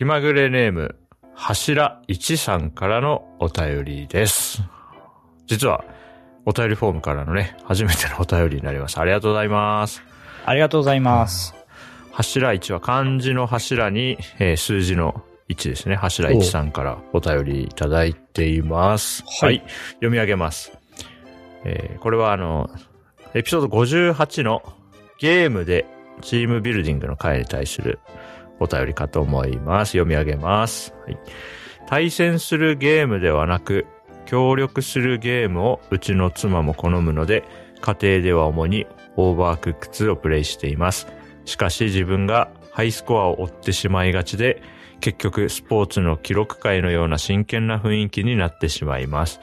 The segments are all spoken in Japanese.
気まぐれネーム、柱一さんからのお便りです。実は、お便りフォームからのね、初めてのお便りになります。ありがとうございます。ありがとうございます。柱一は漢字の柱に、えー数字の1ですね。柱一さんからお便りいただいています。はい読み上げます。えーこれはあの、エピソード58のゲームでチームビルディングの回に対するお便りかと思います。読み上げます。はい、対戦するゲームではなく、協力するゲームをうちの妻も好むので、家庭では主にオーバークック2をプレイしています。しかし自分がハイスコアを追ってしまいがちで、結局スポーツの記録会のような真剣な雰囲気になってしまいます。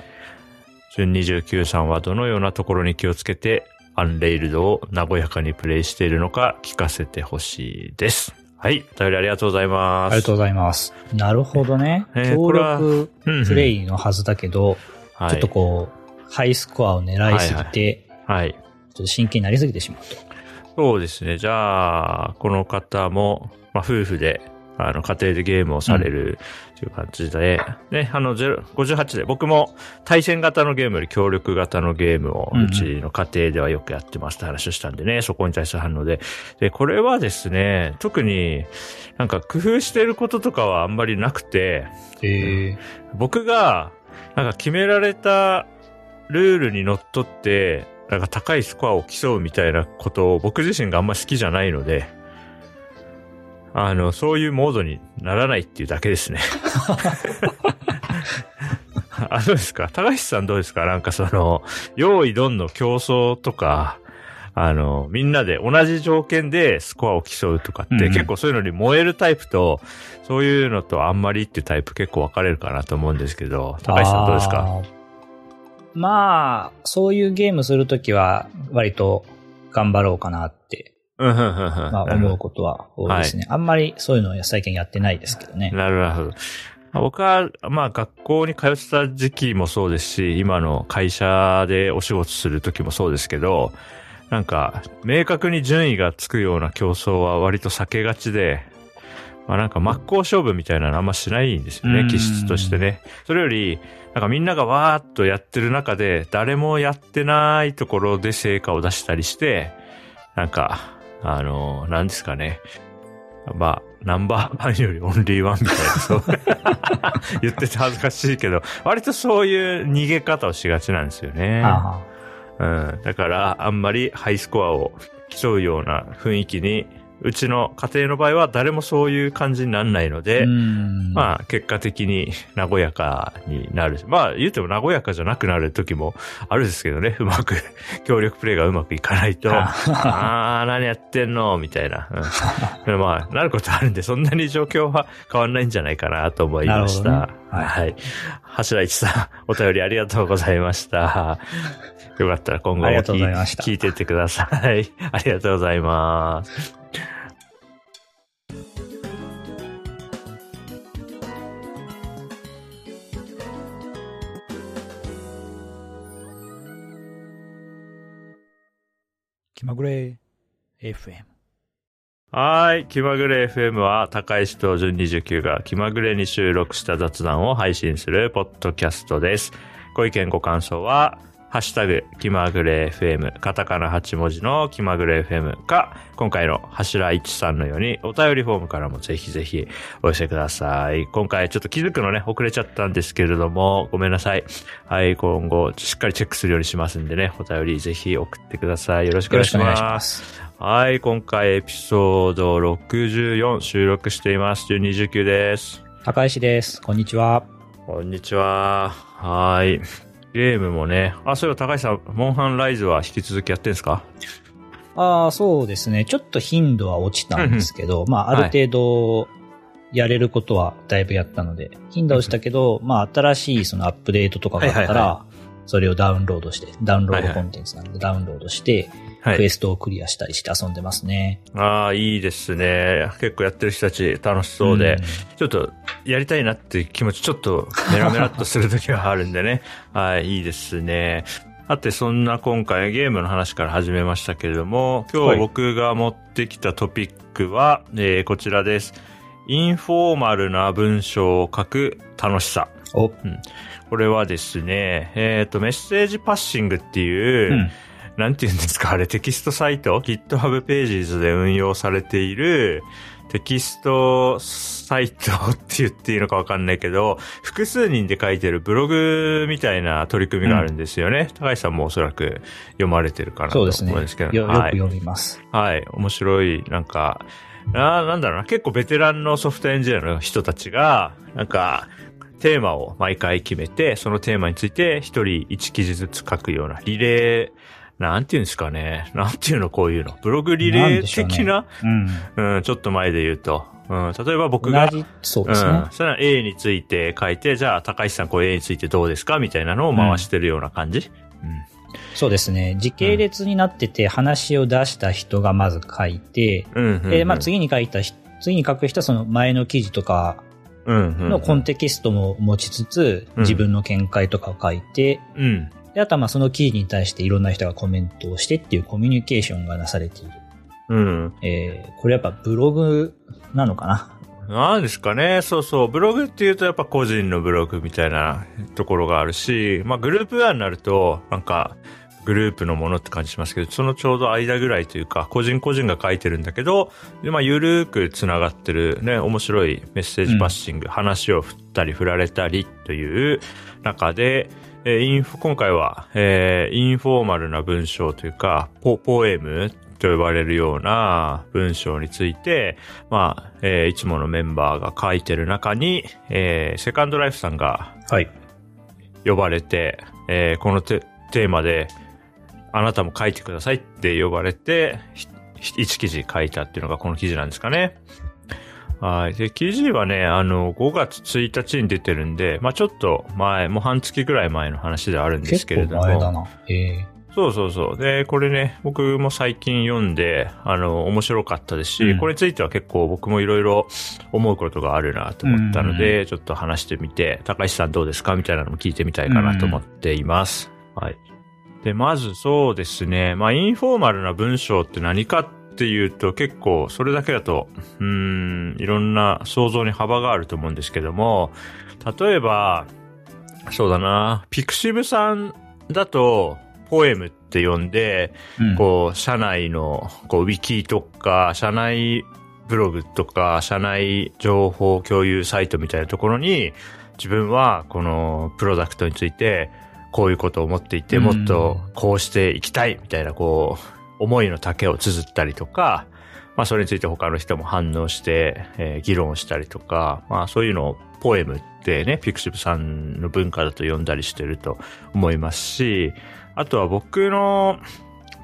準29さんはどのようなところに気をつけて、アンレイルドを和やかにプレイしているのか聞かせてほしいです。はい。お便りありがとうございます。ありがとうございます。なるほどね。えー協力うんうんプレイのはずだけど、はいちょっとこう、ハイスコアを狙いすぎて、はい。ちょっと真剣になりすぎてしまうと。そうですね。じゃあ、この方も、まあ、夫婦で、あの、家庭でゲームをされるという感じで、ね、あの、0 58で、僕も対戦型のゲームより協力型のゲームを、うんうんうちの家庭ではよくやってますって話をしたんでね、そこに対する反応で。で、これはですね、特になんか工夫してることとかはあんまりなくて、へえ。僕が、なんか決められたルールにのっとって、なんか高いスコアを競うみたいなことを僕自身があんま好きじゃないので、あの、そういうモードにならないっていうだけですね。あ、どうですか高橋さんどうですか？なんかその、用意どんの競争とか、あの、みんなで同じ条件でスコアを競うとかって、うんうん結構そういうのに燃えるタイプと、そういうのとあんまりっていうタイプ結構分かれるかなと思うんですけど、高橋さんどうですか？まあ、そういうゲームするときは、割と頑張ろうかなって。まあ、思うことは多いですね。あんまりそういうのを最近やってないですけどね。なるほど。まあ僕は、まあ学校に通ってた時期もそうですし、今の会社でお仕事する時もそうですけど、なんか、明確に順位がつくような競争は割と避けがちで、まあなんか真っ向勝負みたいなのあんましないんですよね、うん気質としてね。それより、なんかみんながわーっとやってる中で、誰もやってないところで成果を出したりして、なんか、あの、なんですかね。まあ、ナンバーワンよりオンリーワンみたいな、そう。言ってて恥ずかしいけど、割とそういう逃げ方をしがちなんですよね。あうん。だから、あんまりハイスコアを競うような雰囲気に、うちの家庭の場合は誰もそういう感じにならないのあで、うん。まあ、結果的に 和やかになる。まあ、言うても和やかじゃなくなる時もあるんですけどね。うまく、協力プレイがうまくいかないと、ああー、何やってんの？みたいな。うん、まあ、なることあるんで、そんなに状況は変わんないんじゃないかなと思いました。ねはいはい。柱一さん、お便りありがとうございました。よかったら今後も聞いてってください。ありがとうございます。まぐれ FM。はい。気まぐれ FM は、高石と準29が気まぐれに収録した雑談を配信するポッドキャストです。ご意見ご感想は、ハッシュタグ、気まぐれ FM、カタカナ8文字の気まぐれ FM か、今回の柱一さんのように、お便りフォームからもぜひぜひお寄せください。今回ちょっと気づくのね、遅れちゃったんですけれども、ごめんなさい。はい、今後、しっかりチェックするようにしますんでね、お便りぜひ送ってください。よろしくお願いしま。ますす。はい、今回エピソード64収録しています。1219です。高石です。こんにちは。こんにちは。はい。ゲームもね。あ、そういえば高橋さん、モンハンライズは引き続きやってんですか？ああ、そうですね。ちょっと頻度は落ちたんですけど、まあ、ある程度、やれることはだいぶやったので、頻度は落ちたけど、まあ、新しいそのアップデートとかがあったら、それをダウンロードして、ダウンロードコンテンツなんでダウンロードして、クエはい。ストをクリアしたりして遊んでますね。ああ、いいですね。結構やってる人たち楽しそうで、んちょっとやりたいなっていう気持ちちょっとメラメラっとするときはあるんでね。はい、いいですね。さて、そんな今回ゲームの話から始めましたけれども、今日はい僕が持ってきたトピックは、えーこちらです。インフォーマルな文章を書く楽しさ。お、これはですね、えっ、と、メッセージパッシングっていう、うん。なんて言うんですか、あれテキストサイト ?GitHub Pages で運用されているテキストサイトって言っていいのかわかんないけど、複数人で書いてるブログみたいな取り組みがあるんですよね。高橋さんもおそらく読まれてるかなと思そうですね。うんですけど。よよくはい。読みます。はい。面白い、なんか、あーなんだろうな、結構ベテランのソフトエンジニアの人たちが、なんか、テーマを毎回決めて、そのテーマについて一人一記事ずつ書くようなリレー、なんていうんですかね。なんていうの、こういうの。ブログリレー的な？うん。うん、ちょっと前で言うと。うん、例えば僕が、そうですね。うん。それは A について書いて、じゃあ、高橋さん、こう A についてどうですかみたいなのを回してるような感じ？そうですね。時系列になってて、話を出した人がまず書いて、うん。うん。うんで、まあ、次に書いた人、次に書く人はその前の記事とかうん、うん。のコンテキストも持ちつつ、うん自分の見解とかを書いて、うん。で、あとはまあその記事に対していろんな人がコメントをしてっていうコミュニケーションがなされている。うん。えー、これやっぱブログなのかな？なんですかね。そうそう。ブログっていうとやっぱ個人のブログみたいなところがあるし、まあグループ案になると、なんか、グループのものって感じしますけど、そのちょうど間ぐらいというか、個人個人が書いてるんだけど、でまあ、ゆるーく繋がってるね、面白いメッセージパッシング、話を振ったり振られたりという中で、えーインフ、今回は、えーインフォーマルな文章というか、ポ、ポエムと呼ばれるような文章について、まあ、えーいつものメンバーが書いてる中に、えーセカンドライフさんがはい。呼ばれて、えーこのテテーマで、あなたも書いてくださいって呼ばれて、一記事書いたっていうのがこの記事なんですかね。はい。で、記事はね、あの、5月1日に出てるんで、まあちょっと前、もう半月ぐらい前の話ではあるんです結けれども。構前だな。えそうそうそう。で、これね、僕も最近読んで、あの、面白かったですし、うんこれについては結構僕もいろいろ思うことがあるなと思ったので、ちょっと話してみて、高橋さんどうですかみたいなのも聞いてみたいかなと思っています。はい。で、まずそうですね、まあ、インフォーマルな文章って何かっていうと、結構それだけだと、うーん、いろんな想像に幅があると思うんですけども、例えば、そうだな、ピクシブさんだと、ポエムって呼んで、ーうん。こう、社内の、こう、ウィキとか、社内ブログとか、社内情報共有サイトみたいなところに、自分は、このプロダクトについて、こういうことを思っていて、うん。もっとこうしていきたい、みたいな、こう、思いの丈を綴ったりとか、まあ、それについて他の人も反応して、えー議論したりとか、まあ、そういうのをポエムってね、ピクシブさんの文化だと呼んだりしてると思いますし、あとは僕の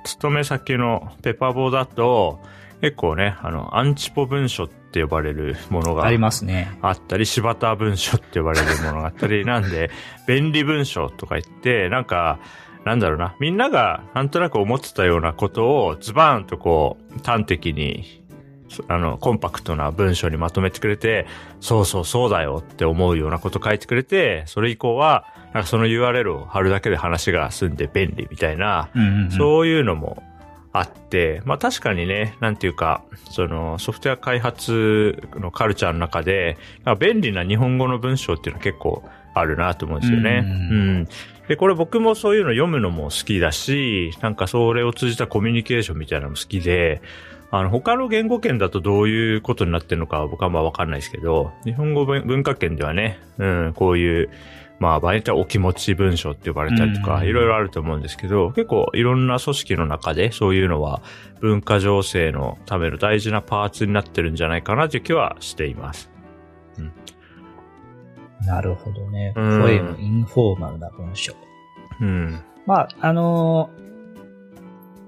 勤め先のペパボだと、結構ね、あの、アンチポ文書って呼ばれるものがありますね。あったり、柴田文書って呼ばれるものがあったり、なんで、便利文書とか言って、なんか、なんだろうな、みんながなんとなく思ってたようなことをズバーンとこう、端的に、あの、コンパクトな文章にまとめてくれて、そうそうそうだよって思うようなこと書いてくれて、それ以降は、なんかその URL を貼るだけで話が済んで便利みたいな、そういうのもあって、まあ確かにね、なんていうか、そのソフトウェア開発のカルチャーの中で、便利な日本語の文章っていうのは結構あるなと思うんですよね。ううんん。で、これ僕もそういうの読むのも好きだし、なんかそれを通じたコミュニケーションみたいなのも好きで、あの、他の言語圏だとどういうことになってるのかは僕はまあわかんないですけど、日本語文文化圏ではね、うん、こういう、まあ、場合によってはお気持ち文章って呼ばれたりとか、うんいろいろあると思うんですけど、結構いろんな組織の中でそういうのは文化情勢のための大事なパーツになってるんじゃないかなという気はしています。なるほどね。うんポエム、インフォーマルな文章。うん。まあ、あのー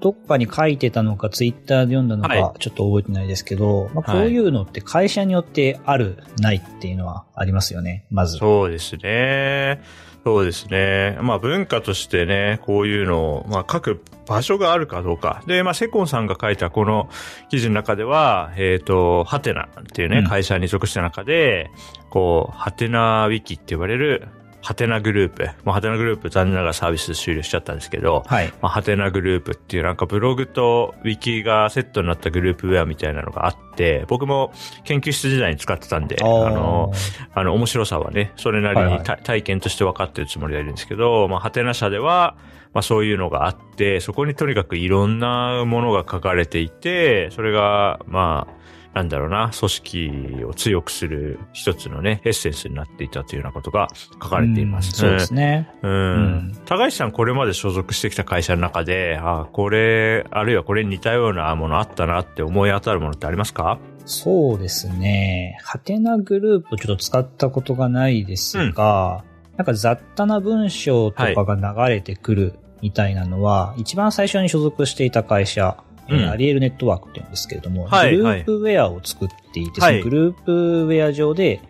どっかに書いてたのか、ツイッターで読んだのはか、ちょっと覚えてないですけど、まあ、はいこういうのって会社によってある、ないっていうのはありますよね、まず。そうですね。そうですね。まあ文化としてね、こういうのを、まあ書く場所があるかどうか。で、まあセコンさんが書いたこの記事の中では、えっ、と、ハテナっていうね、うん会社に属した中で、こう、ハテナウィキって呼ばれる、ハテナグループ。まあ、ハテナグループ残念ながらサービス終了しちゃったんですけど、はい。まあ、ハテナグループっていうなんかブログとウィキがセットになったグループウェアみたいなのがあって、僕も研究室時代に使ってたんで、あの、あの、面白さはね、それなりはいはい体験として分かってるつもりでいるんですけど、まあ、ハテナ社では、まあ、そういうのがあって、そこにとにかくいろんなものが書かれていて、それが、まあ、なんだろうな、組織を強くする一つのね、エッセンスになっていたというようなことが書かれています。うんそうですね。うん。うん高橋さん、これまで所属してきた会社の中で、あ、これ、あるいはこれに似たようなものあったなって思い当たるものってありますか？そうですね。ハテナグループちょっと使ったことがないですが、なんか雑多な文章とかが流れてくるみたいなのは、一番最初に所属していた会社、えーうん。アリエルネットワークって言うんですけれども、はいグループウェアを作っていて、はい。グループウェア上で、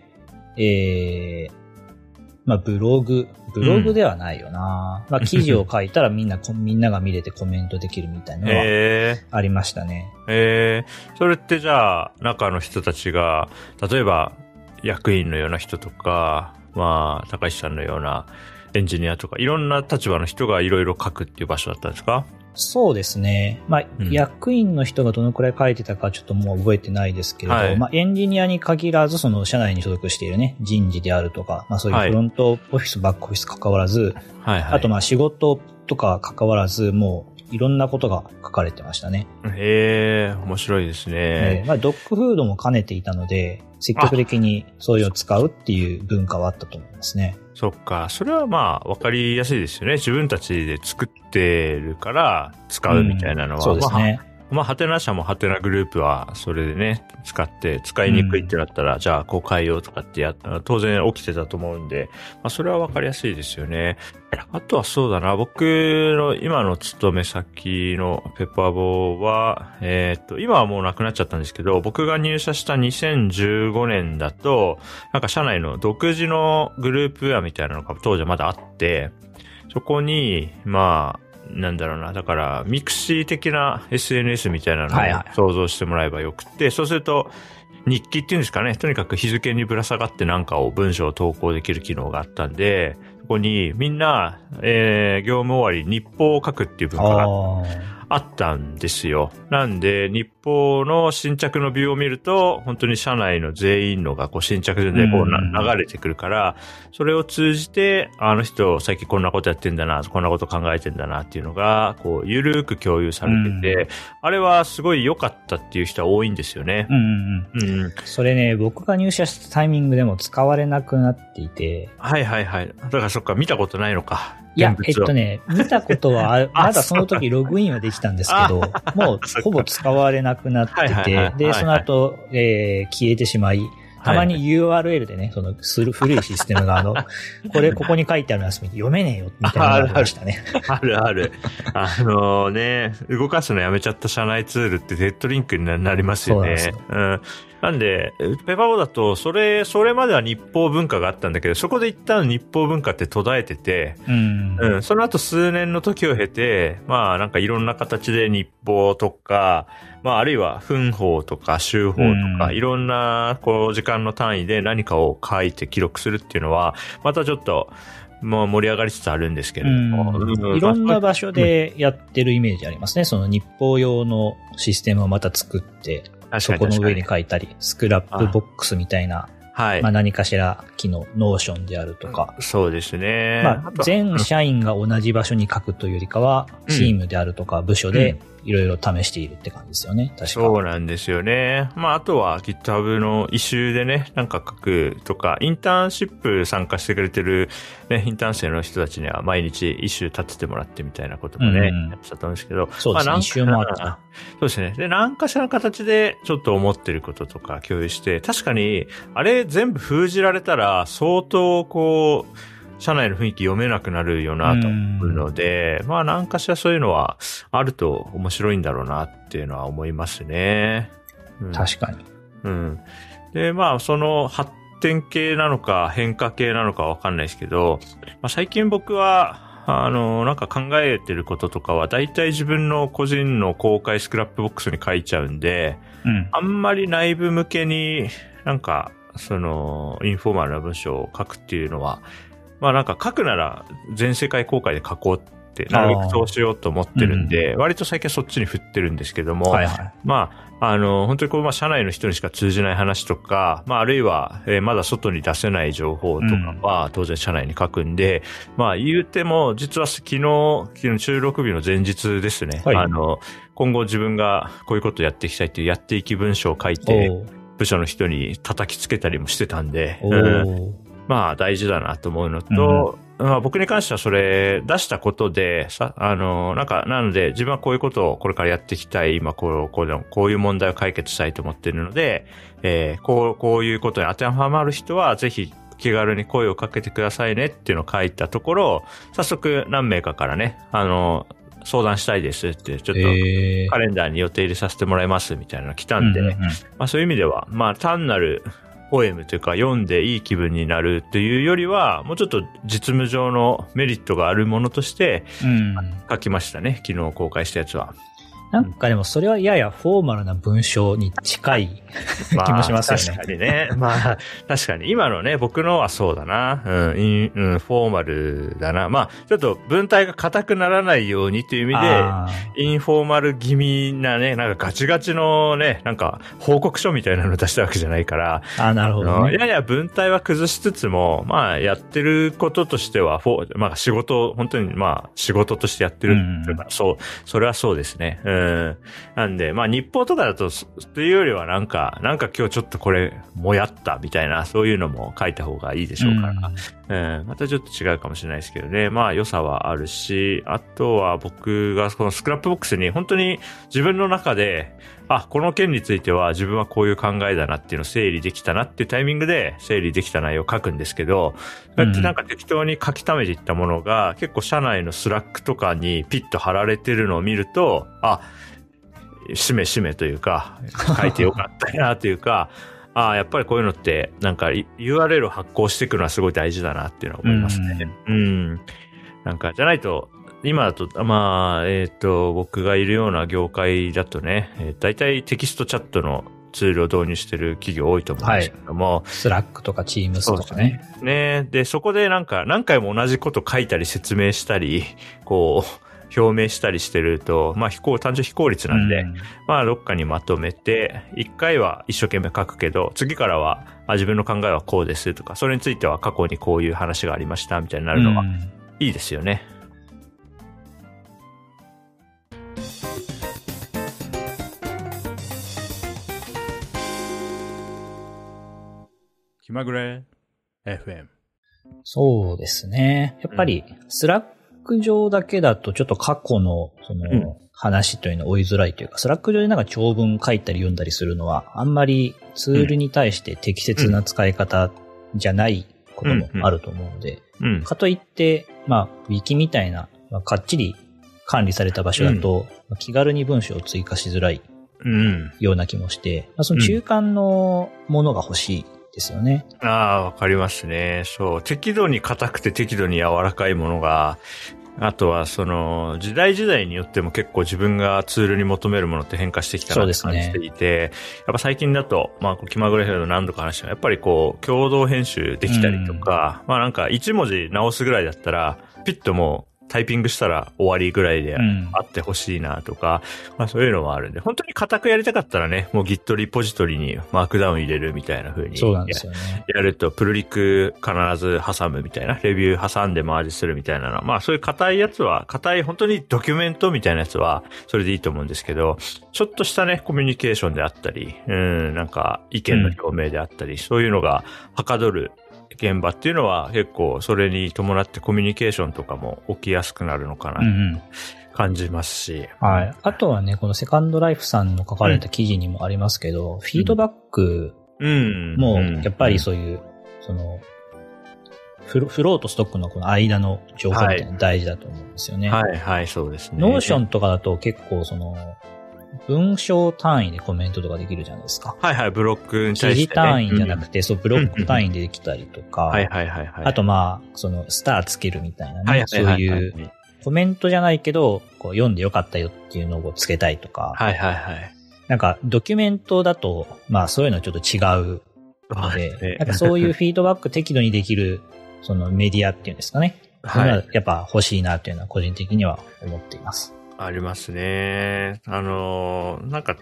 えー、まあブログ、ブログではないよな、まあ記事を書いたらみんな、こ みんなが見れてコメントできるみたいなのはえありましたね。ー、えー、それってじゃあ、中の人たちが、例えば、役員のような人とか、まあ、高橋さんのようなエンジニアとか、いろんな立場の人がいろいろ書くっていう場所だったんですか？そうですね。まあ、うん役員の人がどのくらい書いてたかちょっともう覚えてないですけれど、はいまあ、エンジニアに限らず、その社内に所属しているね、人事であるとか、まあそういうはいフロントオフィス、バックオフィス関わらず、はいはい。あとまあ仕事とか関わらず、もういろんなことが書かれてましたね。へえー、面白いですね。えーまあ、ドッグフードも兼ねていたので、積極的にそういうのを使うっていう文化はあったと思いますね。そっか。それはまあ、わかりやすいですよね。自分たちで作ってるから使うみたいなのは。うんそうですね。まあ、ハテナ社もハテナグループはそれでね、使って、使いにくいってなったら、じゃあこう変えようとかってや当然起きてたと思うんで、まあ、それはわかりやすいですよね。あとはそうだな、僕の今の勤め先のペッパーボーは、えーっと、今はもうなくなっちゃったんですけど、僕が入社した2015年だと、なんか社内の独自のグループウェアみたいなのが当時はまだあって、そこに、まあ、なんだろうな。だから、ミクシー的な SNS みたいなのはいはいを想像してもらえばよくって、そうすると、日記っていうんですかね。とにかく日付にぶら下がってなんかを文章を投稿できる機能があったんで、そこにみんな、えー、業務終わり日報を書くっていう文化があったんですよ。なんで、日報の新着のビューを見ると、本当に社内の全員のがこう新着順でこう流れてくるから、それを通じて、あの人最近こんなことやってんだな、こんなこと考えてんだなっていうのが、こう、ゆるーく共有されてて、あれはすごい良かったっていう人は多いんですよねう。んうんうん。うん。それね、僕が入社したタイミングでも使われなくなっていて、はいはいはい。だからそっか、見たことないのか。いや、えっとね、見たことは まだその時ログインはできたんですけど、もうほぼ使われなくなってて、で、その後、えー消えてしまい、たまに URL でね、その、する古いシステムが、あの、これ、ここに書いてあるやつ読めねえよ、みたいなのがありましたね。あるある。あのね、動かすのやめちゃった社内ツールってデッドリンクにななりますよね。そううん。なんで、ペーパーボーだと、それ、それまでは日報文化があったんだけど、そこで一旦日報文化って途絶えてて、うん。うん、その後数年の時を経て、まあなんかいろんな形で日報とか、まああるいは分法とか週報とか、うんいろんなこう時間の単位で何かを書いて記録するっていうのは、またちょっと、もう盛り上がりつつあるんですけれども。うんいろんな場所でやってるイメージありますね。その日報用のシステムをまた作って、そこの上に書いたり、 Scrapbox みたいな、はい。まあ何かしら機能、 Notion であるとか、そうですね。まあ、と全社員が同じ場所に書くというよりかは、うんチームであるとか部署でいろいろ試しているって感じですよね。確かそうなんですよね。まあ、あとは GitHub の issue でね、なんか書くとか、インターンシップ参加してくれてる、ね、インターン生の人たちには毎日一周立ててもらってみたいなこともね、うんやってたと思うんですけど。そうですね一周もあった そうですね。で、何かしらの形でちょっと思ってることとか共有して、確かに、あれ全部封じられたら、相当こう、社内の雰囲気読めなくなるよなと思うので、まあ何かしらそういうのはあると面白いんだろうなっていうのは思いますね。うん確かに。うん。で、まあ、その発展系なのか変化系なのかわかんないですけど、まあ、最近僕は、あの、なんか考えてることとかは、大体自分の個人の公開スクラップボックスに書いちゃうんで、うん。あんまり内部向けになんか、その、インフォーマルな文章を書くっていうのは、まあなんか書くなら全世界公開で書こうって、なるべくそうしようと思ってるんで、割と最近はそっちに振ってるんですけども、はいはい。まあ、あの、本当にこう、まあ、社内の人にしか通じない話とか、まあ、あるいは、えーまだ外に出せない情報とかは、当然社内に書くんで、まあ、言うても、実は昨日、昨日収録日の前日ですね。はい。あの、今後自分がこういうことをやっていきたいっていうやっていき文章を書いて、部署の人に叩きつけたりもしてたんで、おう。ん。ーまあ大事だなと思うのと、まあ僕に関してはそれ出したことで、さ、あの、なんか、なので自分はこういうことをこれからやっていきたい、今こう、こういうのこういう問題を解決したいと思っているので、えーこう、こういうことに当てはまる人はぜひ気軽に声をかけてくださいねっていうのを書いたところ、早速何名かからね、あの、相談したいですって、ちょっとえー。カレンダーに予定入れさせてもらいますみたいなのが来たんで、うんうんうん。まあそういう意味では、まあ単なるポエムというか読んでいい気分になるというよりは、もうちょっと実務上のメリットがあるものとしてうん。書きましたね。昨日公開したやつは。なんかでもそれはややフォーマルな文章に近い 気もしますよね確かにね。まあ、確かに。今のね、僕のはそうだな。うん、インうん、フォーマルだな。まあ、ちょっと文体が硬くならないようにという意味で、あインフォーマル気味なね、なんかガチガチのね、なんか報告書みたいなの出したわけじゃないから、ーあー、なるほどね。やや文体は崩しつつも、まあ、やってることとしては、フォーまあ、仕事、本当に、まあ、仕事としてやってるうか、そう、それはそうですね。うん。んなんで、まあ、日報とかだと、というよりは、なんか、なんか今日ちょっとこれ、もやった、みたいな、そういうのも書いた方がいいでしょうから。うん、またちょっと違うかもしれないですけどね。まあ良さはあるし、あとは僕がこのスクラップボックスに本当に自分の中で、あ、この件については自分はこういう考えだなっていうのを整理できたなっていうタイミングで整理できた内容を書くんですけど、こうやってなんか適当に書き溜めていったものが結構社内のスラックとかにピッと貼られてるのを見ると、あ、しめしめというか、書いてよかったなというか、ああ、やっぱりこういうのって、なんかい URL を発行していくのはすごい大事だなっていうのは思いますね。うん。なんか、じゃないと、今だと、まあ、えっ、と、僕がいるような業界だとね、えー、大体テキストチャットのツールを導入してる企業多いと思うんですけども、スラックとかチームスとかね。ねで、そこでなんか何回も同じこと書いたり説明したり、こう、表明したりしてると、まあ、非効、単純非効率なんで、うんまあ、どっかにまとめて、一回は一生懸命書くけど、次からは、あ自分の考えはこうですとか、それについては過去にこういう話がありましたみたいになるのはうんいいですよね。気まぐれ FM。そうですね。やっぱり、スラック上だけだとちょっと過去の、その、うん話というのを追いづらいというか、スラック上でなんか長文書いたり読んだりするのは、あんまりツールに対して適切な使い方じゃないこともあると思うので、うん。かといって、まあ、ウィキみたいな、まあ、かっちり管理された場所だと、まあ気軽に文章を追加しづらいうん。ような気もして、まあ、その中間のものが欲しいですよね。ああ、わかりますね。そう。適度に硬くて適度に柔らかいものが、あとはその時代時代によっても結構自分がツールに求めるものって変化してきたなって感じていて、やっぱ最近だと、まあ、気まぐれヘルの何度か話したやっぱりこう、共同編集できたりとか、まあなんか一文字直すぐらいだったら、ピッともうタイピングしたら終わりぐらいでうんあってほしいなとか、まあそういうのもあるんで、本当に硬くやりたかったらね、もう Git リポジトリにマークダウン入れるみたいな風に。そうなんですよね。やると、プルリク必ず挟むみたいな、レビュー挟んでマージするみたいなのは、まあそういう硬いやつは、硬い本当にドキュメントみたいなやつは、それでいいと思うんですけど、ちょっとしたね、コミュニケーションであったり、うん、なんか意見の表明であったり、そういうのがはかどる現場っていうのは結構それに伴ってコミュニケーションとかも起きやすくなるのかな。感じますし。はい。あとはね、このセカンドライフさんの書かれた記事にもありますけど、フィードバックうん。もうん、やっぱりそういう、その、フロフローとストックのこの間の情報みたいなの大事だと思うんですよね。はいはい、そうですね。ノーションとかだと結構その、文章単位でコメントとかできるじゃないですか。はいはい、ブロックに記対して、ね。事単位じゃなくて、て、そう、ブロック単位でできたりとか、はいはいはいはい。あとまあ、その、スターつけるみたいなね、はいはいそうはいはいいう、コメントじゃないけど、こう読んでよかったよっていうのをつけたいとか、はいはいはい。なんかドキュメントだと、まあそういうのはちょっと違うのそうですねで、なんかそういうフィードバック適度にできるそのメディアっていうんですかね。はい。やっぱ欲しいなっていうのは個人的には思っています。ありますね。あのー、なんか、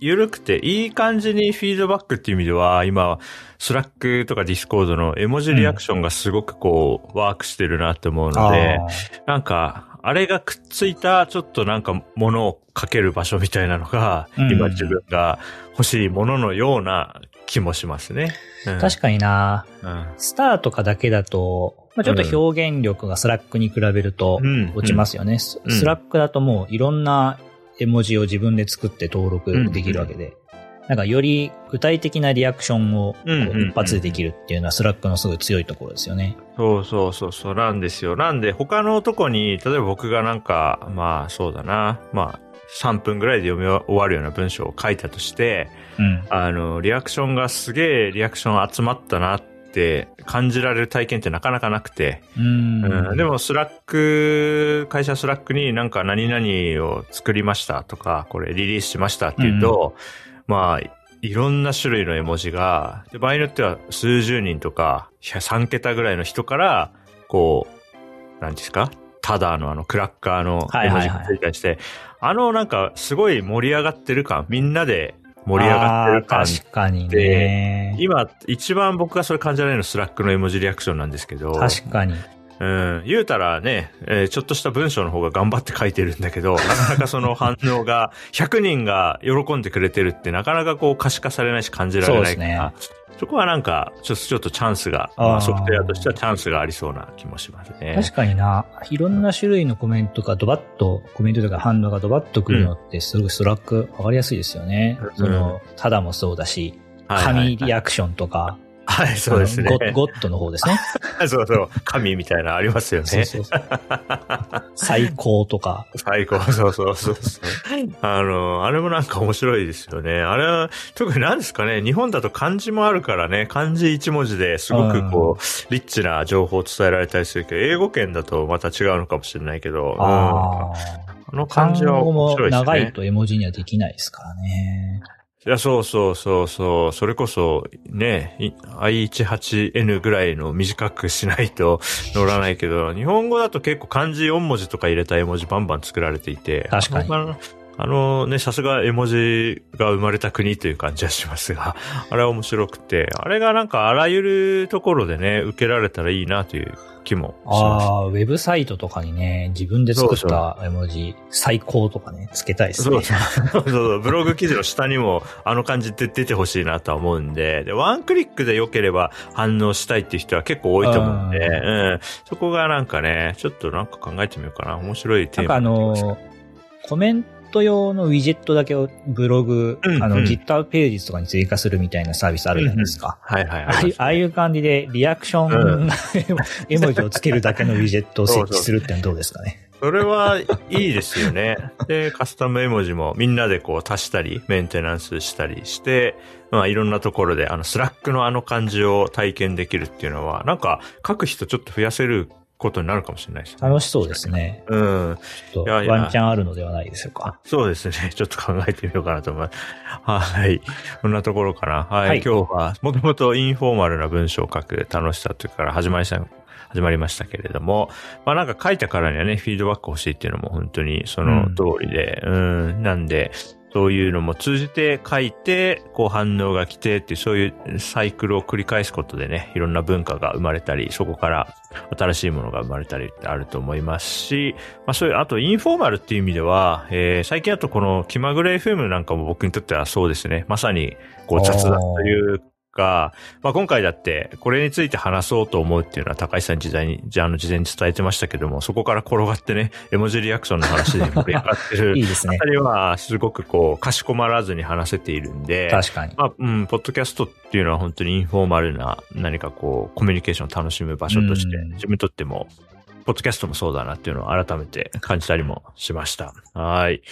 ゆるくていい感じにフィードバックっていう意味では、今、スラックとかディスコードの絵文字リアクションがすごくこう、ワークしてるなって思うので、なんか、あれがくっついた、ちょっとなんか、ものを書ける場所みたいなのが、今自分が欲しいもののような気もしますね。うん、確かにな、うん、スターとかだけだと、まあ、ちょっと表現力がスラックに比べると落ちますよね。うん、スラックだともういろんな絵文字を自分で作って登録できるわけで、なんかより具体的なリアクションを一発でできるっていうのはスラックのすごい強いところですよね。そうそうそうそう。なんですよ。なんで他のとこに、例えば僕がなんか、まあそうだな、まあ3分ぐらいで読み終わるような文章を書いたとして、うん、あの、リアクションがすげえリアクション集まったなって感じられる体験ってなかなかなくて。うん、うん、でも、スラック、会社スラックになんか何々を作りましたとか、これリリースしましたっていうと、うん、まあ、いろんな種類の絵文字が、で場合によっては数十人とか、3桁ぐらいの人から、こう、何ですか？ただのあのクラッカーの絵文字がついたりして、はいはいはい。あのなんかすごい盛り上がってる感、みんなで盛り上がってる感確かにね。今、一番僕がそれ感じられるのスラックの絵文字リアクションなんですけど。確かに。うん。言うたらね、えー、ちょっとした文章の方が頑張って書いてるんだけど、なかなかその反応が、100人が喜んでくれてるってなかなかこう可視化されないし感じられないから、そこはなんか、ちょっと、ちょっとチャンスが、まあ、ソフトウェアとしてはチャンスがありそうな気もしますね。確かにな。いろんな種類のコメントがドバッと、コメントとか反応がドバッとくるのって、すごいストラックわかりやすいですよね。うん、その、ただもそうだし、紙リアクションとか、はい、そうですね。ゴッドの方ですね。そうそう。神みたいなありますよね。そうそうそう最高とか。最高、そうそうそうそう。あの、あれもなんか面白いですよね。あれは、特に何ですかね、日本だと漢字もあるからね、漢字一文字ですごくこう、リッチな情報を伝えられたりするけど、英語圏だとまた違うのかもしれないけど、ああの漢字は面白いですね。長いと絵文字にはできないですからね。いや、そうそうそうそう。それこそ、ね、I18N ぐらいの短くしないと 乗らないけど、日本語だと結構漢字4文字とか入れた絵文字バンバン作られていて。確かに。あのね、さすが絵文字が生まれた国という感じはしますが、あれは面白くて、あれがなんかあらゆるところでね、受けられたらいいなという気もします。ああ、ウェブサイトとかにね、自分で作った絵文字、最高とかね、つけたいですね。そうそうそう。ブログ記事の下にもあの感じで出てほしいなとは思うんで、で、ワンクリックで良ければ反応したいっていう人は結構多いと思うんで、うん、そこがなんかね、ちょっとなんか考えてみようかな。面白いテーマ。なんかあのコメント用のウィジェットだけをブログ、うんうん、あの、GitHub ページとかに追加するみたいなサービスあるじゃないですか。うんうん、はいはい、ああいう感じでリアクション、うん、絵文字をつけるだけのウィジェットを設置するってのはどうですかね？それはいいですよね。で、カスタム絵文字もみんなでこう足したり、メンテナンスしたりして、まあいろんなところであのスラックのあの感じを体験できるっていうのは、なんか書く人ちょっと増やせることになるかもしれないです、ね。楽しそうですね。うん。ちょっとワンチャンあるのではないでしょうか。そうですね。ちょっと考えてみようかなと思います。はい。こんなところかな。はい。はい、今日は、もともとインフォーマルな文章を書く楽しさというから始まりした始まりましたけれども、まあなんか書いたからにはね、フィードバック欲しいっていうのも本当にその通りで、うん、うんなんで、そういうのも通じて書いて、こう反応が来てって、そういうサイクルを繰り返すことでね、いろんな文化が生まれたり、そこから新しいものが生まれたりってあると思いますし、まあそういう、あとインフォーマルっていう意味では、えー、最近だとこの気まぐれ FM なんかも僕にとってはそうですね、まさにこう雑談というか、まあ、今回だってこれについて話そうと思うっていうのは高橋さん時代に、じゃあの事前に伝えてましたけども、そこから転がってね、絵文字リアクションの話で盛り上がってる。いいですね。あたりはすごくこう、かしこまらずに話せているんで、確かに。まあ、うん、ポッドキャストっていうのは本当にインフォーマルな何かこう、コミュニケーションを楽しむ場所として、自分にとってもポッドキャストもそうだなっていうのを改めて感じたりもしました。はい。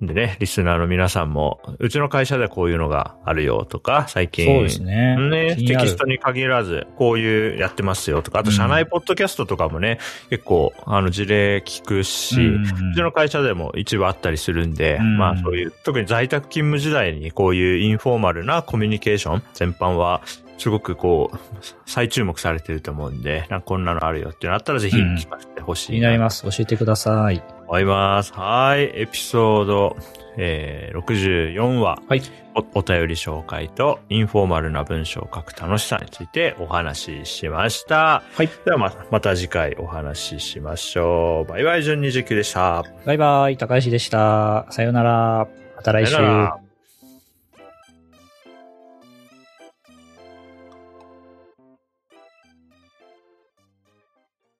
でね、リスナーの皆さんも、うちの会社ではこういうのがあるよとか、最近。そうですね。ね、テキストに限らず、こういうやってますよとか、あと社内ポッドキャストとかもね、うん、結構、あの、事例聞くし、うん、うちの会社でも一部あったりするんで、うん、まあそういう、特に在宅勤務時代にこういうインフォーマルなコミュニケーション全般は、すごくこう、再注目されてると思うんで、なんかこんなのあるよっていうのあったらぜひ聞かせてほしい、気になります。教えてください。思います。はい。エピソード、えー、64話。はい。お、お便り紹介と、インフォーマルな文章を書く楽しさについてお話ししました。はい。ではま、また次回お話ししましょう。バイバイ、順29でした。バイバイ、高橋でした。さようなら。また来週。